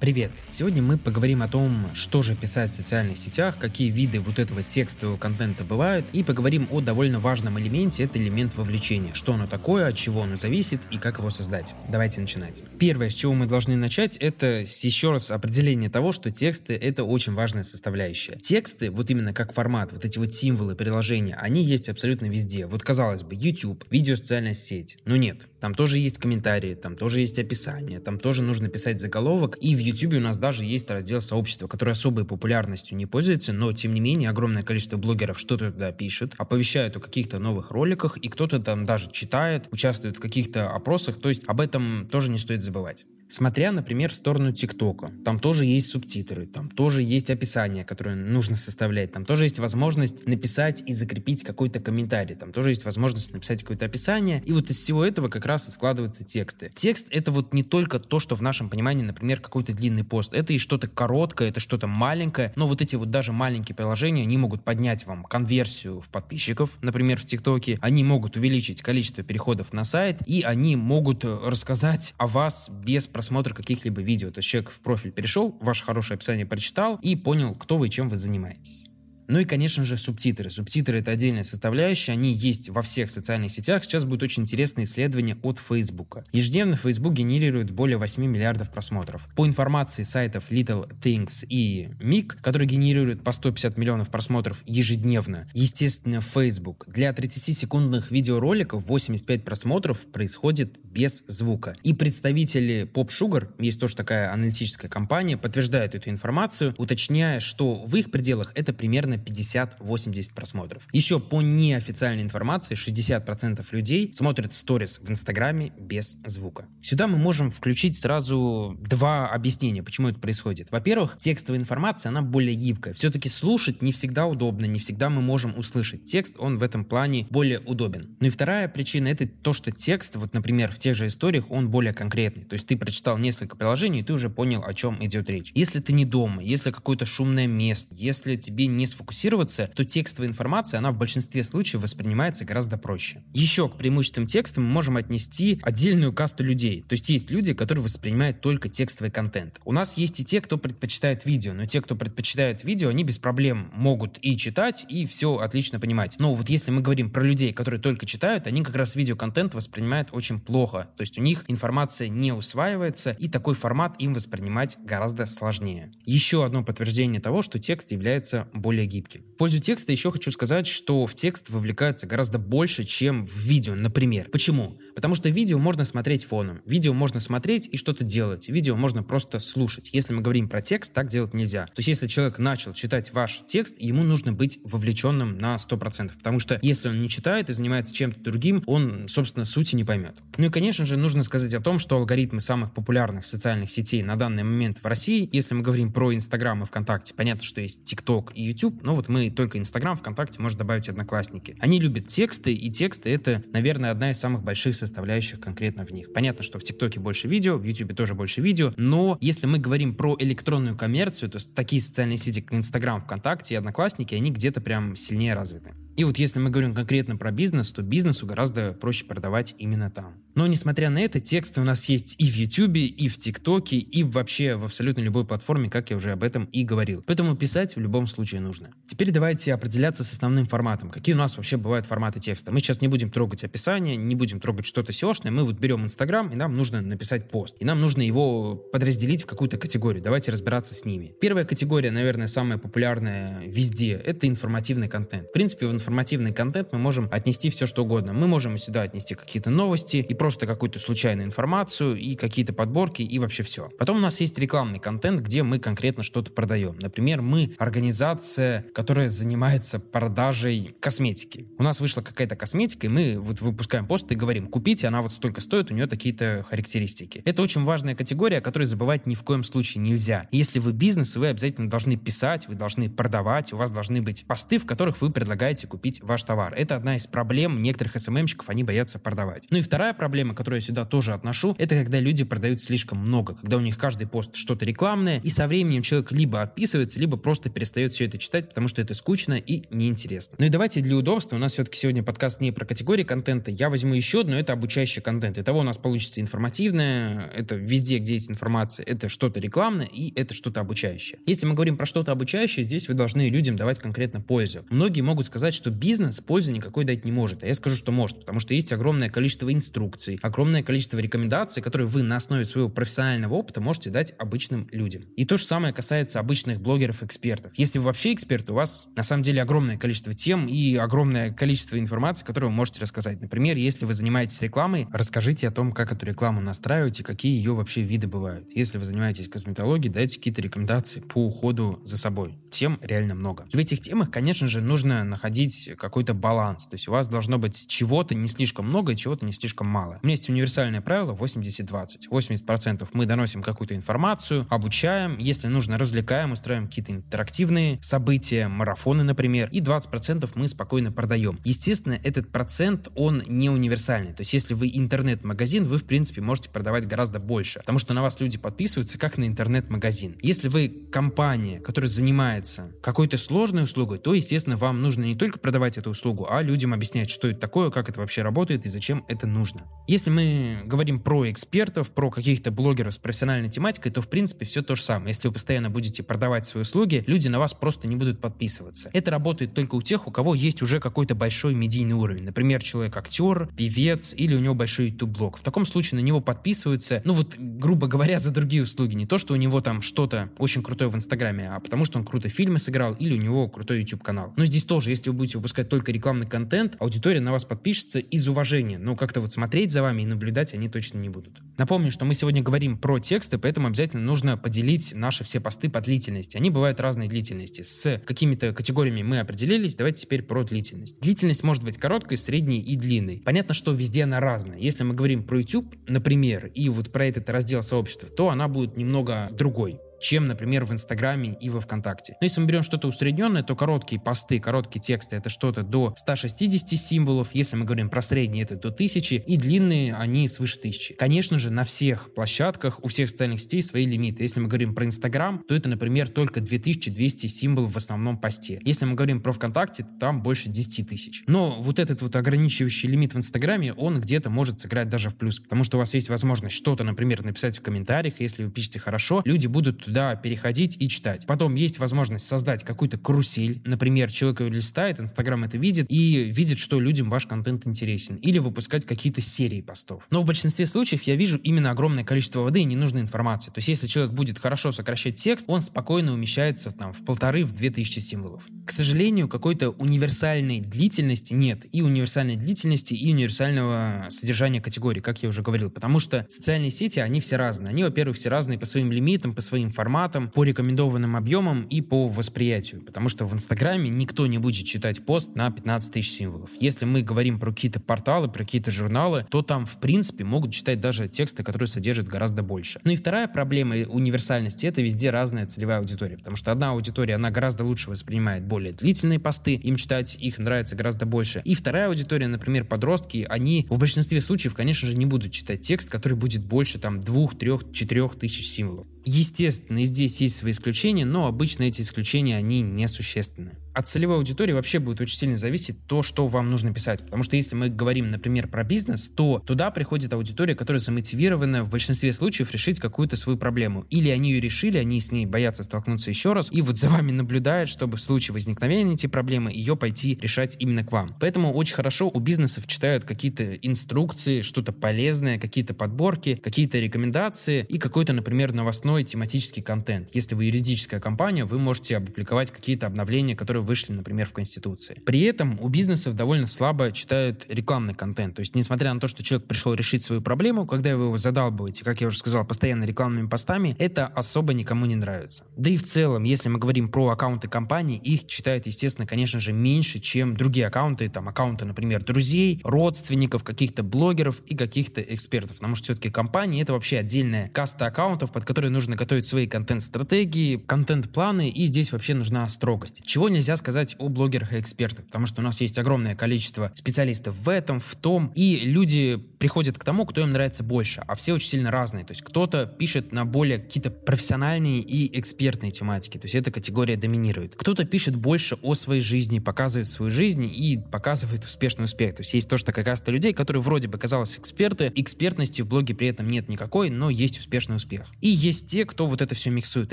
Привет! Сегодня мы поговорим о том, что же писать в социальных сетях, какие виды вот этого текстового контента бывают, и поговорим о довольно важном элементе, это элемент вовлечения. Что оно такое, от чего оно зависит и как его создать. Давайте начинать. Первое, с чего мы должны начать, это еще раз определение того, что тексты — это очень важная составляющая. Тексты, вот именно как формат, вот эти вот символы, приложения, они есть абсолютно везде. Вот казалось бы, YouTube, видео социальная сеть. Но нет, там тоже есть комментарии, там тоже есть описание, там тоже нужно писать заголовок, и в YouTube у нас даже есть раздел сообщества, который особой популярностью не пользуется, но тем не менее огромное количество блогеров что-то туда пишут, оповещают о каких-то новых роликах, и кто-то там даже читает, участвует в каких-то опросах, то есть об этом тоже не стоит забывать. Смотря, например, в сторону ТикТока, там тоже есть субтитры, там тоже есть описание, которое нужно составлять, там тоже есть возможность написать и закрепить какой-то комментарий, там тоже есть возможность написать какое-то описание, и вот из всего этого как раз и складываются тексты. Текст — это вот не только то, что в нашем понимании, например, какой-то длинный пост, это и что-то короткое, это что-то маленькое, но вот эти вот даже маленькие приложения, они могут поднять вам конверсию в подписчиков, например, в ТикТоке, они могут увеличить количество переходов на сайт, и они могут рассказать о вас без просмотра каких-либо видео. То есть человек в профиль перешел, ваше хорошее описание прочитал и понял, кто вы и чем вы занимаетесь. Ну и, конечно же, субтитры. Субтитры — это отдельная составляющая, они есть во всех социальных сетях. Сейчас будет очень интересное исследование от Facebook. Ежедневно Facebook генерирует более 8 миллиардов просмотров. По информации сайтов Little Things и Mic, которые генерируют по 150 миллионов просмотров ежедневно, естественно, Facebook. Для 30-секундных видеороликов 85 просмотров происходит без звука. И представители Pop Sugar, есть тоже такая аналитическая компания, подтверждают эту информацию, уточняя, что в их пределах это примерно 50-80 просмотров. Еще по неофициальной информации 60% людей смотрят сторис в Инстаграме без звука. Сюда мы можем включить сразу два объяснения, почему это происходит. Во-первых, текстовая информация, она более гибкая. Все-таки слушать не всегда удобно, не всегда мы можем услышать. Текст, он в этом плане более удобен. Ну и вторая причина, это то, что текст, вот, например, в тех же историях, он более конкретный. То есть ты прочитал несколько приложений, и ты уже понял, о чем идет речь. Если ты не дома, если какое-то шумное место, если тебе не сфокусироваться фокусироваться, то текстовая информация, она в большинстве случаев воспринимается гораздо проще. Еще к преимуществам текста мы можем отнести отдельную касту людей. То есть есть люди, которые воспринимают только текстовый контент. У нас есть и те, кто предпочитает видео, но те, кто предпочитает видео, они без проблем могут и читать, и все отлично понимать. Но вот если мы говорим про людей, которые только читают, они как раз видеоконтент воспринимают очень плохо. То есть у них информация не усваивается, и такой формат им воспринимать гораздо сложнее. Еще одно подтверждение того, что текст является более гибким. В пользу текста еще хочу сказать, что в текст вовлекаются гораздо больше, чем в видео, например. Почему? Потому что видео можно смотреть фоном, видео можно смотреть и что-то делать, видео можно просто слушать. Если мы говорим про текст, так делать нельзя. То есть если человек начал читать ваш текст, ему нужно быть вовлеченным на 100%, потому что если он не читает и занимается чем-то другим, он, собственно, сути не поймет. Ну и, конечно же, нужно сказать о том, что алгоритмы самых популярных социальных сетей на данный момент в России, если мы говорим про Инстаграм и ВКонтакте, понятно, что есть ТикТок и YouTube, но вот мы только Инстаграм, ВКонтакте, можно добавить Одноклассники. Они любят тексты, и тексты — это, наверное, одна из самых больших составляющих конкретно в них. Понятно, что в ТикТоке больше видео, в Ютубе тоже больше видео, но если мы говорим про электронную коммерцию, то такие социальные сети, как Инстаграм, ВКонтакте и Одноклассники, они где-то прям сильнее развиты. И вот если мы говорим конкретно про бизнес, то бизнесу гораздо проще продавать именно там. Но несмотря на это, тексты у нас есть и в YouTube, и в ТикТоке, и вообще в абсолютно любой платформе, как я уже об этом и говорил. Поэтому писать в любом случае нужно. Теперь давайте определяться с основным форматом. Какие у нас вообще бывают форматы текста? Мы сейчас не будем трогать описание, не будем трогать что-то SEO-шное. Мы вот берем Инстаграм, и нам нужно написать пост. И нам нужно его подразделить в какую-то категорию. Давайте разбираться с ними. Первая категория, наверное, самая популярная везде, это информативный контент. В принципе, в информативный контент мы можем отнести все, что угодно. Мы можем сюда отнести какие-то новости и просто какую-то случайную информацию, и какие-то подборки, и вообще все. Потом у нас есть рекламный контент, где мы конкретно что-то продаем. Например, мы организация, которая занимается продажей косметики. У нас вышла какая-то косметика, и мы вот выпускаем пост и говорим, купите, она вот столько стоит, у нее такие-то характеристики. Это очень важная категория, о которой забывать ни в коем случае нельзя. Если вы бизнес, вы обязательно должны писать, вы должны продавать, у вас должны быть посты, в которых вы предлагаете купить ваш товар. Это одна из проблем некоторых СММщиков, они боятся продавать. Ну и вторая проблема проблема, которую я сюда тоже отношу, это когда люди продают слишком много, когда у них каждый пост что-то рекламное, и со временем человек либо отписывается, либо просто перестает все это читать, потому что это скучно и неинтересно. Ну и давайте для удобства, у нас все-таки сегодня подкаст не про категории контента, я возьму еще одну, это обучающий контент. Итого у нас получится информативное, это везде, где есть информация, это что-то рекламное и это что-то обучающее. Если мы говорим про что-то обучающее, здесь вы должны людям давать конкретно пользу. Многие могут сказать, что бизнес пользы никакой дать не может, а я скажу, что может, потому что есть огромное количество инструкций, огромное количество рекомендаций, которые вы на основе своего профессионального опыта можете дать обычным людям. И то же самое касается обычных блогеров-экспертов. Если вы вообще эксперт, у вас на самом деле огромное количество тем и огромное количество информации, которую вы можете рассказать. Например, если вы занимаетесь рекламой, расскажите о том, как эту рекламу настраивать и какие ее вообще виды бывают. Если вы занимаетесь косметологией, дайте какие-то рекомендации по уходу за собой. Тем реально много. в этих темах, конечно же, нужно находить какой-то баланс. То есть у вас должно быть чего-то не слишком много и чего-то не слишком мало. У меня есть универсальное правило 80-20. 80% мы доносим какую-то информацию, обучаем, если нужно, развлекаем, устраиваем какие-то интерактивные события, марафоны, например, и 20% мы спокойно продаем. Естественно, этот процент, он не универсальный. То есть если вы интернет-магазин, вы, в принципе, можете продавать гораздо больше, потому что на вас люди подписываются как на интернет-магазин. Если вы компания, которая занимается какой-то сложной услугой, то, естественно, вам нужно не только продавать эту услугу, а людям объяснять, что это такое, как это вообще работает и зачем это нужно. Если мы говорим про экспертов, про каких-то блогеров с профессиональной тематикой, то, в принципе, все то же самое. Если вы постоянно будете продавать свои услуги, люди на вас просто не будут подписываться. Это работает только у тех, у кого есть уже какой-то большой медийный уровень. Например, человек актер, певец или у него большой YouTube-блог. В таком случае на него подписываются, ну вот, грубо говоря, за другие услуги. Не то, что у него там что-то очень крутое в Инстаграме, а потому что он круто фильмы сыграл или у него крутой YouTube-канал. Но здесь тоже, если вы будете выпускать только рекламный контент, аудитория на вас подпишется из уважения. Но как-то вот смотреть за вами и наблюдать они точно не будут. Напомню, что мы сегодня говорим про тексты, поэтому обязательно нужно поделить наши все посты по длительности. Они бывают разной длительности. С какими-то категориями мы определились, давайте теперь про длительность. Длительность может быть короткой, средней и длинной. Понятно, что везде она разная. Если мы говорим про YouTube, например, и вот про этот раздел сообщества, то она будет немного другой чем, например, в Инстаграме и во Вконтакте. Но если мы берем что-то усредненное, то короткие посты, короткие тексты это что-то до 160 символов, если мы говорим про средние, это до 1000, и длинные они свыше 1000. Конечно же, на всех площадках, у всех социальных сетей свои лимиты. Если мы говорим про Инстаграм, то это, например, только 2200 символов в основном посте. Если мы говорим про ВКонтакте, то там больше 10 тысяч. Но вот этот вот ограничивающий лимит в Инстаграме, он где-то может сыграть даже в плюс, потому что у вас есть возможность что-то, например, написать в комментариях, если вы пишете хорошо, люди будут туда переходить и читать. Потом есть возможность создать какую-то карусель. Например, человек ее листает, Инстаграм это видит и видит, что людям ваш контент интересен. Или выпускать какие-то серии постов. Но в большинстве случаев я вижу именно огромное количество воды и ненужной информации. То есть если человек будет хорошо сокращать текст, он спокойно умещается там в полторы, в две тысячи символов. К сожалению, какой-то универсальной длительности нет. И универсальной длительности, и универсального содержания категории, как я уже говорил. Потому что социальные сети, они все разные. Они, во-первых, все разные по своим лимитам, по своим форматам, по рекомендованным объемам и по восприятию. Потому что в Инстаграме никто не будет читать пост на 15 тысяч символов. Если мы говорим про какие-то порталы, про какие-то журналы, то там, в принципе, могут читать даже тексты, которые содержат гораздо больше. Ну и вторая проблема универсальности — это везде разная целевая аудитория. Потому что одна аудитория, она гораздо лучше воспринимает более длительные посты, им читать их нравится гораздо больше. И вторая аудитория, например, подростки, они в большинстве случаев, конечно же, не будут читать текст, который будет больше там двух, трех, четырех тысяч символов. Естественно, и здесь есть свои исключения, но обычно эти исключения, они несущественны от целевой аудитории вообще будет очень сильно зависеть то, что вам нужно писать. Потому что если мы говорим, например, про бизнес, то туда приходит аудитория, которая замотивирована в большинстве случаев решить какую-то свою проблему. Или они ее решили, они с ней боятся столкнуться еще раз, и вот за вами наблюдают, чтобы в случае возникновения этой проблемы ее пойти решать именно к вам. Поэтому очень хорошо у бизнесов читают какие-то инструкции, что-то полезное, какие-то подборки, какие-то рекомендации и какой-то, например, новостной тематический контент. Если вы юридическая компания, вы можете опубликовать какие-то обновления, которые которые вышли, например, в Конституции. При этом у бизнесов довольно слабо читают рекламный контент. То есть, несмотря на то, что человек пришел решить свою проблему, когда вы его задалбываете, как я уже сказал, постоянно рекламными постами, это особо никому не нравится. Да и в целом, если мы говорим про аккаунты компаний, их читают, естественно, конечно же, меньше, чем другие аккаунты, там, аккаунты, например, друзей, родственников, каких-то блогеров и каких-то экспертов. Потому что все-таки компании — это вообще отдельная каста аккаунтов, под которые нужно готовить свои контент-стратегии, контент-планы, и здесь вообще нужна строгость. Чего нельзя нельзя сказать о блогерах и экспертах, потому что у нас есть огромное количество специалистов в этом, в том, и люди приходят к тому, кто им нравится больше, а все очень сильно разные. То есть кто-то пишет на более какие-то профессиональные и экспертные тематики, то есть эта категория доминирует. Кто-то пишет больше о своей жизни, показывает свою жизнь и показывает успешный успех. То есть есть тоже такая каста людей, которые вроде бы казалось эксперты, экспертности в блоге при этом нет никакой, но есть успешный успех. И есть те, кто вот это все миксует.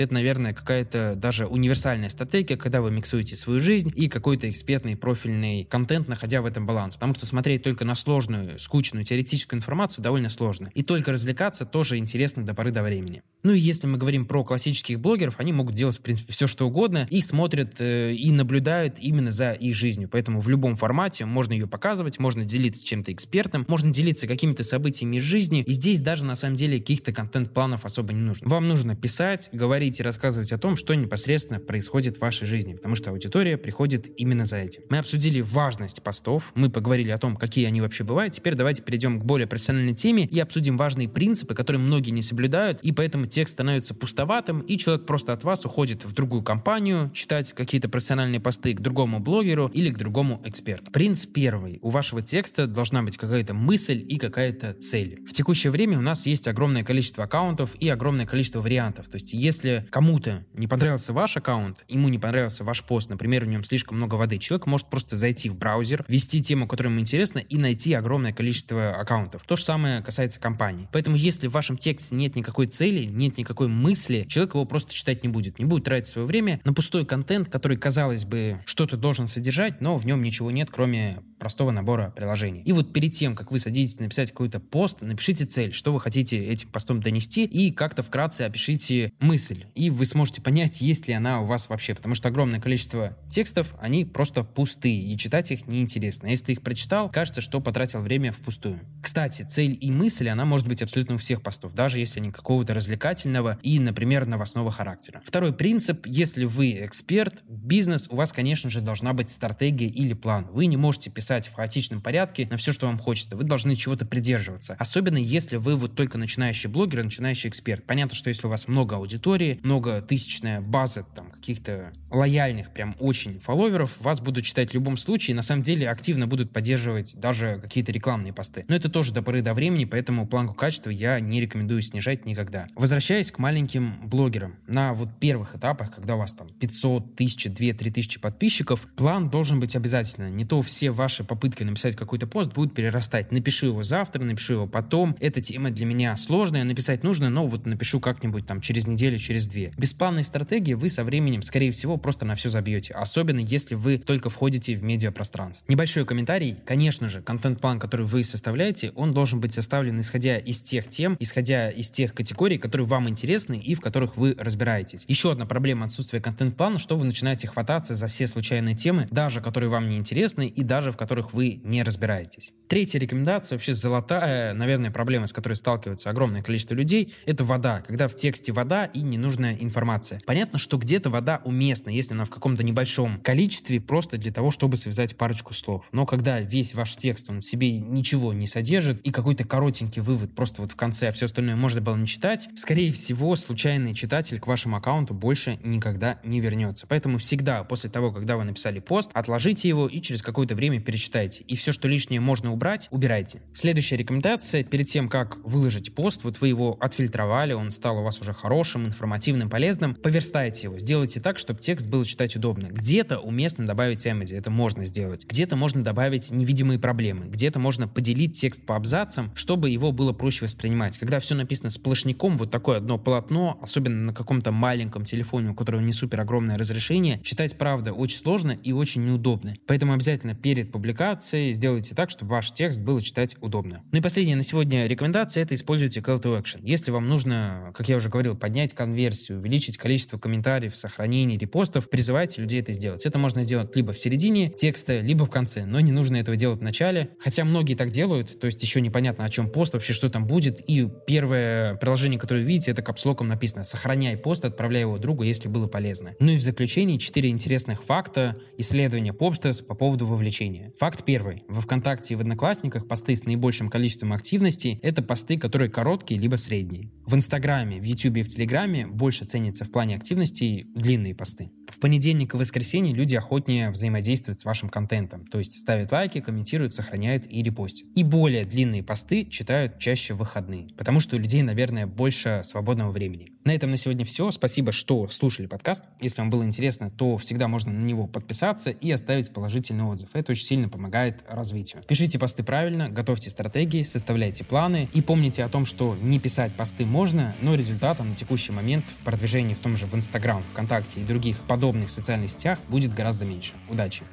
Это, наверное, какая-то даже универсальная стратегия, когда вы миксуете свою жизнь и какой-то экспертный профильный контент, находя в этом баланс. Потому что смотреть только на сложную, скучную теоретическую информацию довольно сложно. И только развлекаться тоже интересно до поры до времени. Ну и если мы говорим про классических блогеров, они могут делать, в принципе, все что угодно и смотрят э, и наблюдают именно за их жизнью. Поэтому в любом формате можно ее показывать, можно делиться чем-то экспертом, можно делиться какими-то событиями из жизни. И здесь даже на самом деле каких-то контент-планов особо не нужно. Вам нужно писать, говорить и рассказывать о том, что непосредственно происходит в вашей жизни, потому что аудитория приходит именно за этим. Мы обсудили важность постов, мы поговорили о том, какие они вообще бывают. Теперь давайте перейдем к более профессиональной теме и обсудим важные принципы, которые многие не соблюдают, и поэтому текст становится пустоватым, и человек просто от вас уходит в другую компанию, читать какие-то профессиональные посты к другому блогеру или к другому эксперту. Принцип первый. У вашего текста должна быть какая-то мысль и какая-то цель. В текущее время у нас есть огромное количество аккаунтов и огромное количество вариантов. То есть если кому-то не понравился ваш аккаунт, ему не понравился ваш пост, например, в нем слишком много воды, человек может просто зайти в браузер, ввести тему, которая ему интересна, и найти огромное количество аккаунтов. То же самое касается компаний. Поэтому если в вашем тексте нет никакой цели, нет никакой мысли, человек его просто читать не будет. Не будет тратить свое время на пустой контент, который, казалось бы, что-то должен содержать, но в нем ничего нет, кроме простого набора приложений. И вот перед тем, как вы садитесь написать какой-то пост, напишите цель, что вы хотите этим постом донести, и как-то вкратце опишите мысль. И вы сможете понять, есть ли она у вас вообще, потому что огромное количество текстов, они просто пустые, и читать их неинтересно. Если ты их прочитал, кажется, что потратил время впустую. Кстати, цель и мысль, она может быть абсолютно у всех постов, даже если они какого-то развлекательного и, например, новостного характера. Второй принцип, если вы эксперт, бизнес, у вас, конечно же, должна быть стратегия или план. Вы не можете писать писать в хаотичном порядке на все, что вам хочется. Вы должны чего-то придерживаться. Особенно если вы вот только начинающий блогер, начинающий эксперт. Понятно, что если у вас много аудитории, много тысячная база там каких-то лояльных, прям очень фолловеров, вас будут читать в любом случае, на самом деле активно будут поддерживать даже какие-то рекламные посты. Но это тоже до поры до времени, поэтому планку качества я не рекомендую снижать никогда. Возвращаясь к маленьким блогерам, на вот первых этапах, когда у вас там 500, 1000, 2, 3 тысячи подписчиков, план должен быть обязательно. Не то все ваши попытки написать какой-то пост будут перерастать. Напишу его завтра, напишу его потом. Эта тема для меня сложная, написать нужно, но вот напишу как-нибудь там через неделю, через две. Без плавной стратегии вы со временем, скорее всего, просто на все забьете. Особенно если вы только входите в медиапространство. Небольшой комментарий. Конечно же, контент-план, который вы составляете, он должен быть составлен исходя из тех тем, исходя из тех категорий, которые вам интересны и в которых вы разбираетесь. Еще одна проблема отсутствия контент-плана, что вы начинаете хвататься за все случайные темы, даже которые вам не интересны и даже в которых вы не разбираетесь. Третья рекомендация, вообще золотая, наверное, проблема, с которой сталкиваются огромное количество людей, это вода. Когда в тексте вода и ненужная информация. Понятно, что где-то вода уместна, если она в каком-то небольшом количестве, просто для того, чтобы связать парочку слов. Но когда весь ваш текст, он в себе ничего не содержит, и какой-то коротенький вывод просто вот в конце, а все остальное можно было не читать, скорее всего, случайный читатель к вашему аккаунту больше никогда не вернется. Поэтому всегда после того, когда вы написали пост, отложите его и через какое-то время перечитайте. И все, что лишнее можно убрать, убирайте. Следующая рекомендация. Перед тем, как выложить пост, вот вы его отфильтровали, он стал у вас уже хорошим, информативным, полезным, поверстайте его. Сделайте так, чтобы текст было читать удобно. Где-то уместно добавить эмодзи, это можно сделать. Где-то можно добавить невидимые проблемы. Где-то можно поделить текст по абзацам, чтобы его было проще воспринимать. Когда все написано сплошняком, вот такое одно полотно, особенно на каком-то маленьком телефоне, у которого не супер огромное разрешение, читать, правда, очень сложно и очень неудобно. Поэтому обязательно перед публикацией сделайте так, чтобы ваш текст было читать удобно. Ну и последняя на сегодня рекомендация – это используйте call to action. Если вам нужно, как я уже говорил, поднять конверсию, увеличить количество комментариев, сохранений, репостов, призывайте людей это сделать. Это можно сделать либо в середине текста, либо в конце, но не нужно этого делать в начале. Хотя многие так делают, то есть еще непонятно, о чем пост, вообще что там будет. И первое приложение, которое вы видите, это капслоком написано «Сохраняй пост, отправляй его другу, если было полезно». Ну и в заключение четыре интересных факта исследования Popsters по поводу вовлечения. Факт первый. Во ВКонтакте и в Одноклассниках посты с наибольшим количеством активности – это посты, которые короткие либо средние. В Инстаграме, в Ютубе и в Телеграме больше ценятся в плане активности длинные посты. В понедельник и воскресенье люди охотнее взаимодействуют с вашим контентом, то есть ставят лайки, комментируют, сохраняют и репостят. И более длинные посты читают чаще в выходные, потому что у людей, наверное, больше свободного времени. На этом на сегодня все. Спасибо, что слушали подкаст. Если вам было интересно, то всегда можно на него подписаться и оставить положительный отзыв. Это очень сильно помогает развитию. Пишите посты правильно, готовьте стратегии, составляйте планы и помните о том, что не писать посты можно, но результатом на текущий момент в продвижении в том же в Инстаграм, ВКонтакте и других подобных социальных сетях будет гораздо меньше. Удачи!